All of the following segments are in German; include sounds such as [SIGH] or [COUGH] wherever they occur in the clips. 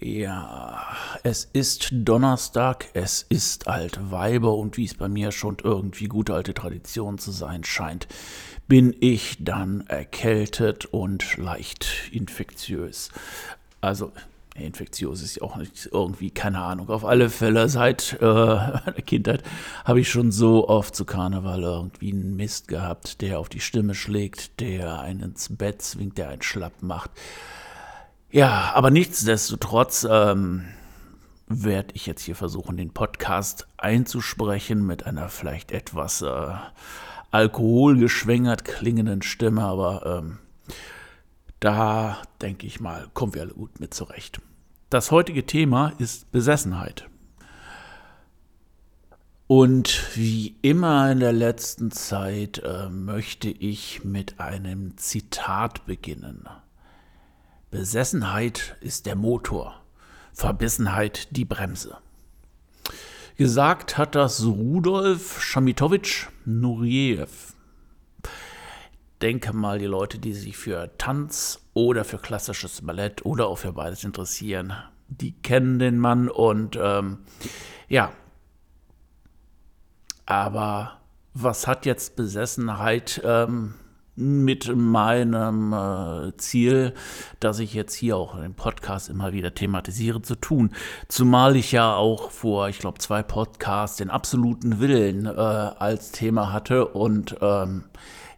Ja, es ist Donnerstag, es ist alte Weiber und wie es bei mir schon irgendwie gute alte Tradition zu sein scheint, bin ich dann erkältet und leicht infektiös. Also, infektiös ist ja auch nicht irgendwie, keine Ahnung. Auf alle Fälle, seit äh, [LAUGHS] meiner Kindheit habe ich schon so oft zu Karneval irgendwie einen Mist gehabt, der auf die Stimme schlägt, der einen ins Bett zwingt, der einen schlapp macht. Ja, aber nichtsdestotrotz ähm, werde ich jetzt hier versuchen, den Podcast einzusprechen mit einer vielleicht etwas äh, alkoholgeschwängert klingenden Stimme, aber ähm, da denke ich mal, kommen wir alle gut mit zurecht. Das heutige Thema ist Besessenheit. Und wie immer in der letzten Zeit äh, möchte ich mit einem Zitat beginnen. Besessenheit ist der Motor, Verbissenheit die Bremse. Gesagt hat das Rudolf Schamitowitsch Nuriev. Denke mal, die Leute, die sich für Tanz oder für klassisches Ballett oder auch für beides interessieren, die kennen den Mann und ähm, ja. Aber was hat jetzt Besessenheit ähm, mit meinem äh, Ziel, das ich jetzt hier auch im Podcast immer wieder thematisiere, zu tun. Zumal ich ja auch vor, ich glaube, zwei Podcasts den absoluten Willen äh, als Thema hatte. Und ähm,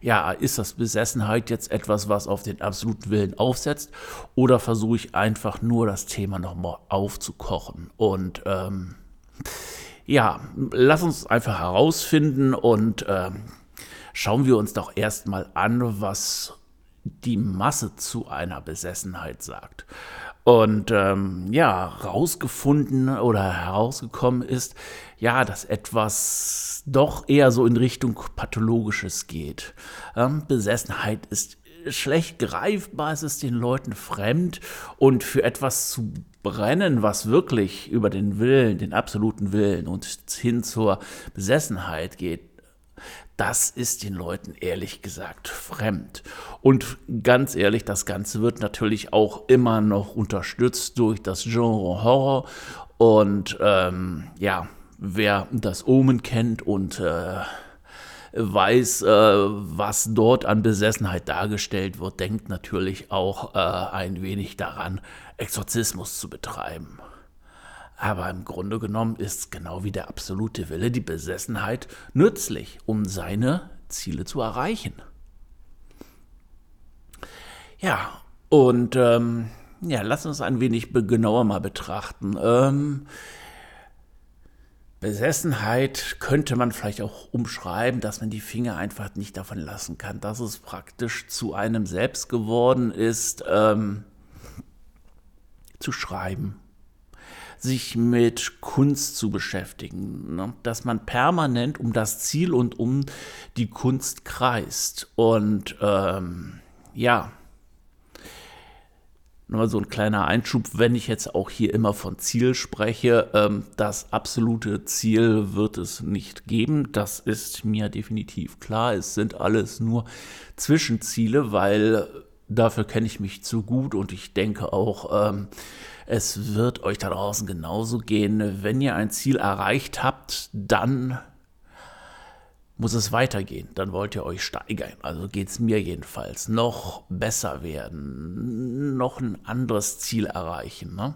ja, ist das Besessenheit jetzt etwas, was auf den absoluten Willen aufsetzt? Oder versuche ich einfach nur das Thema nochmal aufzukochen? Und ähm, ja, lass uns einfach herausfinden und ähm, schauen wir uns doch erstmal an, was die Masse zu einer Besessenheit sagt. Und ähm, ja, rausgefunden oder herausgekommen ist, ja, dass etwas doch eher so in Richtung Pathologisches geht. Ähm, Besessenheit ist schlecht greifbar, es ist den Leuten fremd und für etwas zu brennen, was wirklich über den Willen, den absoluten Willen und hin zur Besessenheit geht, das ist den Leuten ehrlich gesagt fremd. Und ganz ehrlich, das Ganze wird natürlich auch immer noch unterstützt durch das Genre Horror. Und ähm, ja, wer das Omen kennt und äh, weiß, äh, was dort an Besessenheit dargestellt wird, denkt natürlich auch äh, ein wenig daran, Exorzismus zu betreiben. Aber im Grunde genommen ist genau wie der absolute Wille die Besessenheit nützlich, um seine Ziele zu erreichen. Ja, und ähm, ja, lass uns ein wenig genauer mal betrachten. Ähm, Besessenheit könnte man vielleicht auch umschreiben, dass man die Finger einfach nicht davon lassen kann, dass es praktisch zu einem selbst geworden ist, ähm, zu schreiben, sich mit Kunst zu beschäftigen, ne? dass man permanent um das Ziel und um die Kunst kreist. Und ähm, ja, nur so ein kleiner Einschub, wenn ich jetzt auch hier immer von Ziel spreche, ähm, das absolute Ziel wird es nicht geben. Das ist mir definitiv klar. Es sind alles nur Zwischenziele, weil dafür kenne ich mich zu gut und ich denke auch, ähm, es wird euch da draußen genauso gehen. Wenn ihr ein Ziel erreicht habt, dann muss es weitergehen. Dann wollt ihr euch steigern. Also geht es mir jedenfalls. Noch besser werden, noch ein anderes Ziel erreichen. Ne?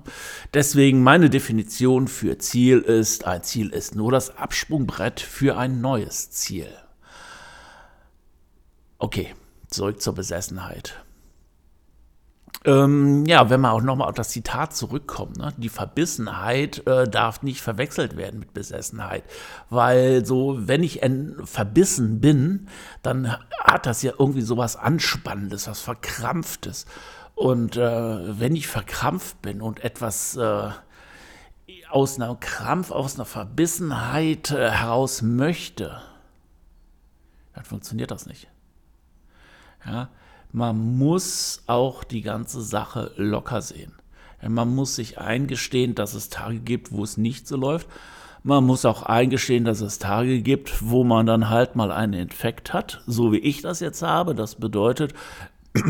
Deswegen meine Definition für Ziel ist, ein Ziel ist nur das Absprungbrett für ein neues Ziel. Okay, zurück zur Besessenheit. Ähm, ja, wenn man auch nochmal auf das Zitat zurückkommt, ne? die Verbissenheit äh, darf nicht verwechselt werden mit Besessenheit. Weil so, wenn ich verbissen bin, dann hat das ja irgendwie sowas Anspannendes, was Verkrampftes. Und äh, wenn ich verkrampft bin und etwas äh, aus einer Krampf, aus einer Verbissenheit äh, heraus möchte, dann funktioniert das nicht. Ja, man muss auch die ganze Sache locker sehen. Man muss sich eingestehen, dass es Tage gibt, wo es nicht so läuft. Man muss auch eingestehen, dass es Tage gibt, wo man dann halt mal einen Infekt hat, so wie ich das jetzt habe. Das bedeutet, [CLEARS THROAT]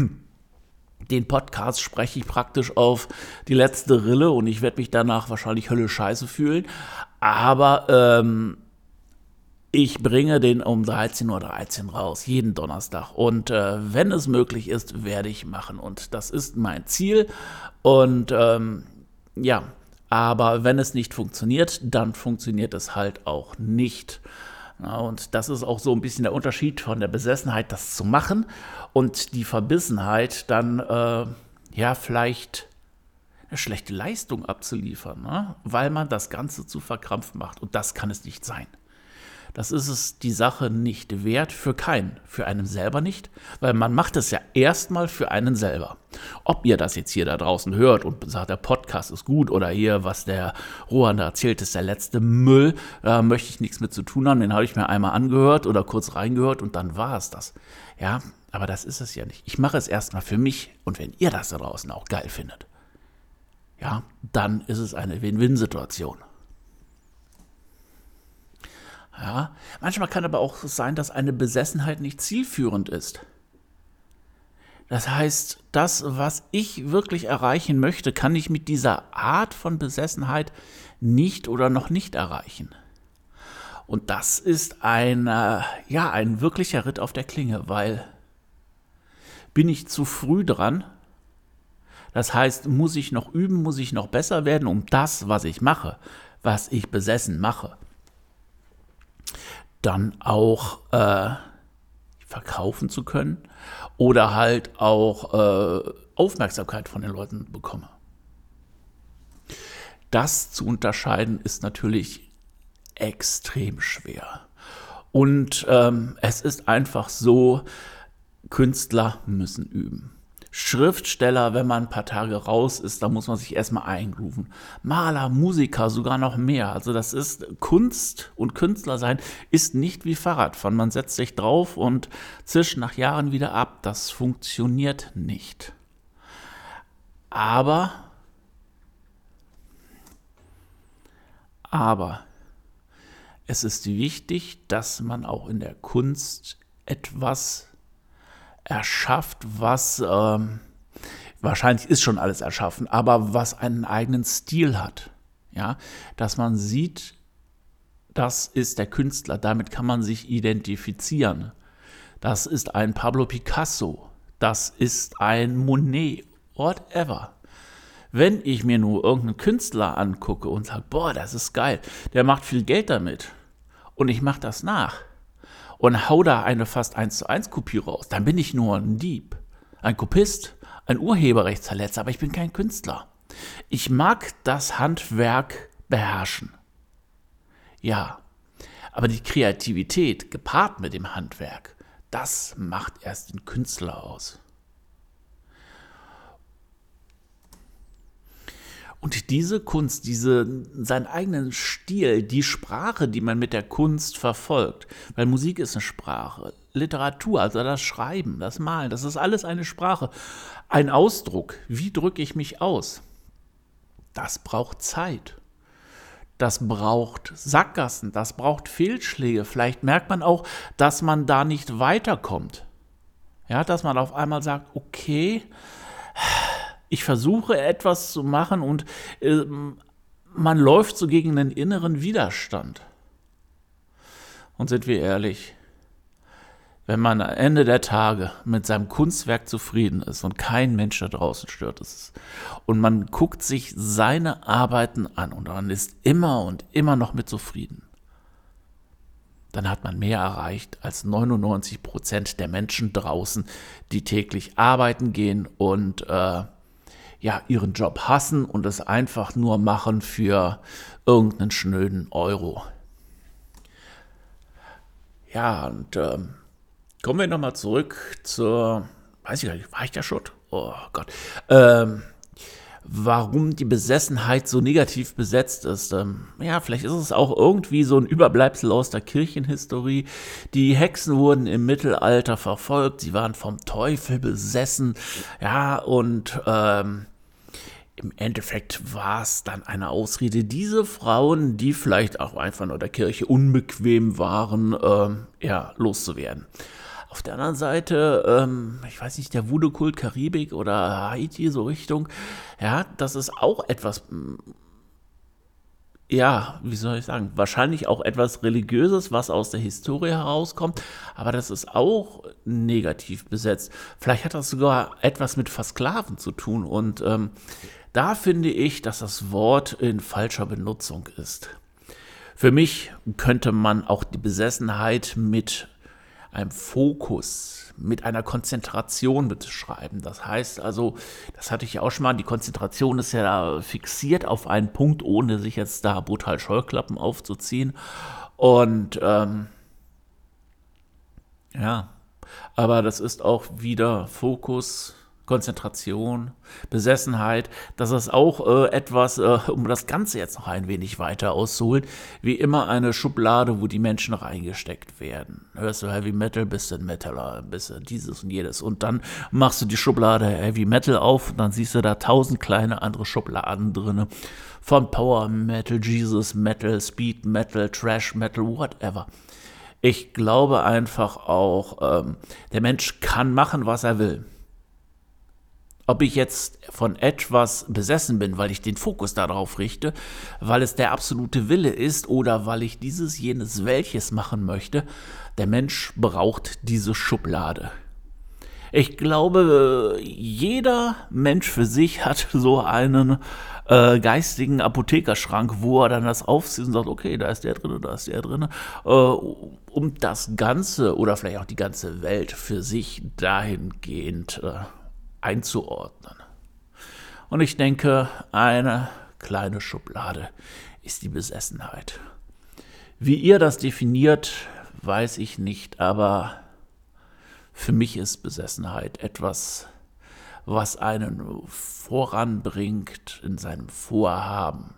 den Podcast spreche ich praktisch auf die letzte Rille und ich werde mich danach wahrscheinlich Hölle scheiße fühlen. Aber ähm, ich bringe den um 13.13 Uhr 13 raus, jeden Donnerstag. Und äh, wenn es möglich ist, werde ich machen. Und das ist mein Ziel. Und ähm, ja, aber wenn es nicht funktioniert, dann funktioniert es halt auch nicht. Ja, und das ist auch so ein bisschen der Unterschied von der Besessenheit, das zu machen und die Verbissenheit dann, äh, ja, vielleicht eine schlechte Leistung abzuliefern, ne? weil man das Ganze zu verkrampft macht. Und das kann es nicht sein. Das ist es die Sache nicht wert für keinen, für einen selber nicht, weil man macht es ja erstmal für einen selber. Ob ihr das jetzt hier da draußen hört und sagt, der Podcast ist gut oder hier, was der Rohan da erzählt, ist der letzte Müll, da möchte ich nichts mit zu tun haben, den habe ich mir einmal angehört oder kurz reingehört und dann war es das. Ja, aber das ist es ja nicht. Ich mache es erstmal für mich und wenn ihr das da draußen auch geil findet, ja, dann ist es eine Win-Win-Situation. Ja, manchmal kann aber auch sein, dass eine Besessenheit nicht zielführend ist. Das heißt, das, was ich wirklich erreichen möchte, kann ich mit dieser Art von Besessenheit nicht oder noch nicht erreichen. Und das ist ein, äh, ja, ein wirklicher Ritt auf der Klinge, weil bin ich zu früh dran? Das heißt, muss ich noch üben, muss ich noch besser werden, um das, was ich mache, was ich besessen mache, dann auch äh, verkaufen zu können oder halt auch äh, Aufmerksamkeit von den Leuten bekomme. Das zu unterscheiden ist natürlich extrem schwer. Und ähm, es ist einfach so, Künstler müssen üben. Schriftsteller, wenn man ein paar Tage raus ist, da muss man sich erstmal eingrooven. Maler, Musiker, sogar noch mehr. Also das ist Kunst und Künstler sein ist nicht wie Fahrradfahren. Man setzt sich drauf und zischt nach Jahren wieder ab. Das funktioniert nicht. Aber, aber, es ist wichtig, dass man auch in der Kunst etwas erschafft, was ähm, wahrscheinlich ist schon alles erschaffen, aber was einen eigenen Stil hat. Ja, dass man sieht, das ist der Künstler, damit kann man sich identifizieren. Das ist ein Pablo Picasso, das ist ein Monet, whatever. Wenn ich mir nur irgendeinen Künstler angucke und sage, boah, das ist geil, der macht viel Geld damit und ich mache das nach, und hau da eine fast 1 zu 1 Kopie raus, dann bin ich nur ein Dieb, ein Kopist, ein Urheberrechtsverletzer, aber ich bin kein Künstler. Ich mag das Handwerk beherrschen. Ja, aber die Kreativität gepaart mit dem Handwerk, das macht erst den Künstler aus. Und diese Kunst, diese, seinen eigenen Stil, die Sprache, die man mit der Kunst verfolgt, weil Musik ist eine Sprache, Literatur, also das Schreiben, das Malen, das ist alles eine Sprache, ein Ausdruck. Wie drücke ich mich aus? Das braucht Zeit. Das braucht Sackgassen, das braucht Fehlschläge. Vielleicht merkt man auch, dass man da nicht weiterkommt. Ja, dass man auf einmal sagt, okay, ich versuche etwas zu machen und äh, man läuft so gegen einen inneren Widerstand. Und sind wir ehrlich, wenn man am Ende der Tage mit seinem Kunstwerk zufrieden ist und kein Mensch da draußen stört es und man guckt sich seine Arbeiten an und man ist immer und immer noch mit zufrieden, dann hat man mehr erreicht als 99 Prozent der Menschen draußen, die täglich arbeiten gehen und äh, ja, ihren Job hassen und es einfach nur machen für irgendeinen schnöden Euro. Ja, und ähm, kommen wir nochmal zurück zur, weiß ich gar nicht, war ich da schon? Oh Gott. Ähm, warum die Besessenheit so negativ besetzt ist. Ähm, ja, vielleicht ist es auch irgendwie so ein Überbleibsel aus der Kirchenhistorie. Die Hexen wurden im Mittelalter verfolgt, sie waren vom Teufel besessen, ja, und ähm, im Endeffekt war es dann eine Ausrede, diese Frauen, die vielleicht auch einfach nur der Kirche unbequem waren, ähm, ja, loszuwerden. Auf der anderen Seite, ähm, ich weiß nicht, der Voodoo-Kult Karibik oder Haiti, so Richtung, ja, das ist auch etwas, mm, ja, wie soll ich sagen, wahrscheinlich auch etwas Religiöses, was aus der Historie herauskommt, aber das ist auch negativ besetzt. Vielleicht hat das sogar etwas mit Versklaven zu tun und ähm, da finde ich, dass das Wort in falscher Benutzung ist. Für mich könnte man auch die Besessenheit mit einem Fokus, mit einer Konzentration beschreiben. Das heißt also, das hatte ich auch schon mal, die Konzentration ist ja fixiert auf einen Punkt, ohne sich jetzt da brutal Scheuklappen aufzuziehen. Und ähm, ja, aber das ist auch wieder Fokus Konzentration, Besessenheit, das ist auch äh, etwas, äh, um das Ganze jetzt noch ein wenig weiter auszuholen, wie immer eine Schublade, wo die Menschen reingesteckt werden. Hörst du Heavy Metal, bist du ein Metaler, bist du dieses und jedes. Und dann machst du die Schublade Heavy Metal auf und dann siehst du da tausend kleine andere Schubladen drin. Von Power Metal, Jesus Metal, Speed Metal, Trash Metal, whatever. Ich glaube einfach auch, ähm, der Mensch kann machen, was er will ob ich jetzt von etwas besessen bin, weil ich den Fokus darauf richte, weil es der absolute Wille ist oder weil ich dieses, jenes, welches machen möchte, der Mensch braucht diese Schublade. Ich glaube, jeder Mensch für sich hat [LAUGHS] so einen äh, geistigen Apothekerschrank, wo er dann das aufzieht und sagt, okay, da ist der drin, da ist der drin, äh, um das Ganze oder vielleicht auch die ganze Welt für sich dahingehend äh, einzuordnen. Und ich denke, eine kleine Schublade ist die Besessenheit. Wie ihr das definiert, weiß ich nicht, aber für mich ist Besessenheit etwas, was einen voranbringt in seinem Vorhaben,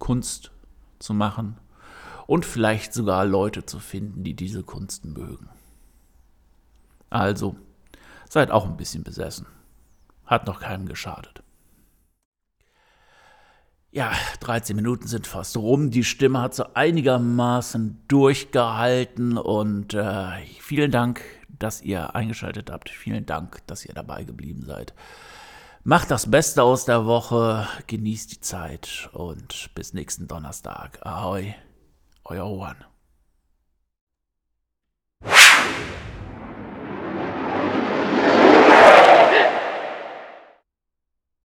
Kunst zu machen und vielleicht sogar Leute zu finden, die diese Kunst mögen. Also, seid auch ein bisschen besessen. Hat noch keinem geschadet. Ja, 13 Minuten sind fast rum. Die Stimme hat so einigermaßen durchgehalten und äh, vielen Dank, dass ihr eingeschaltet habt. Vielen Dank, dass ihr dabei geblieben seid. Macht das Beste aus der Woche, genießt die Zeit und bis nächsten Donnerstag. Ahoi, euer Juan.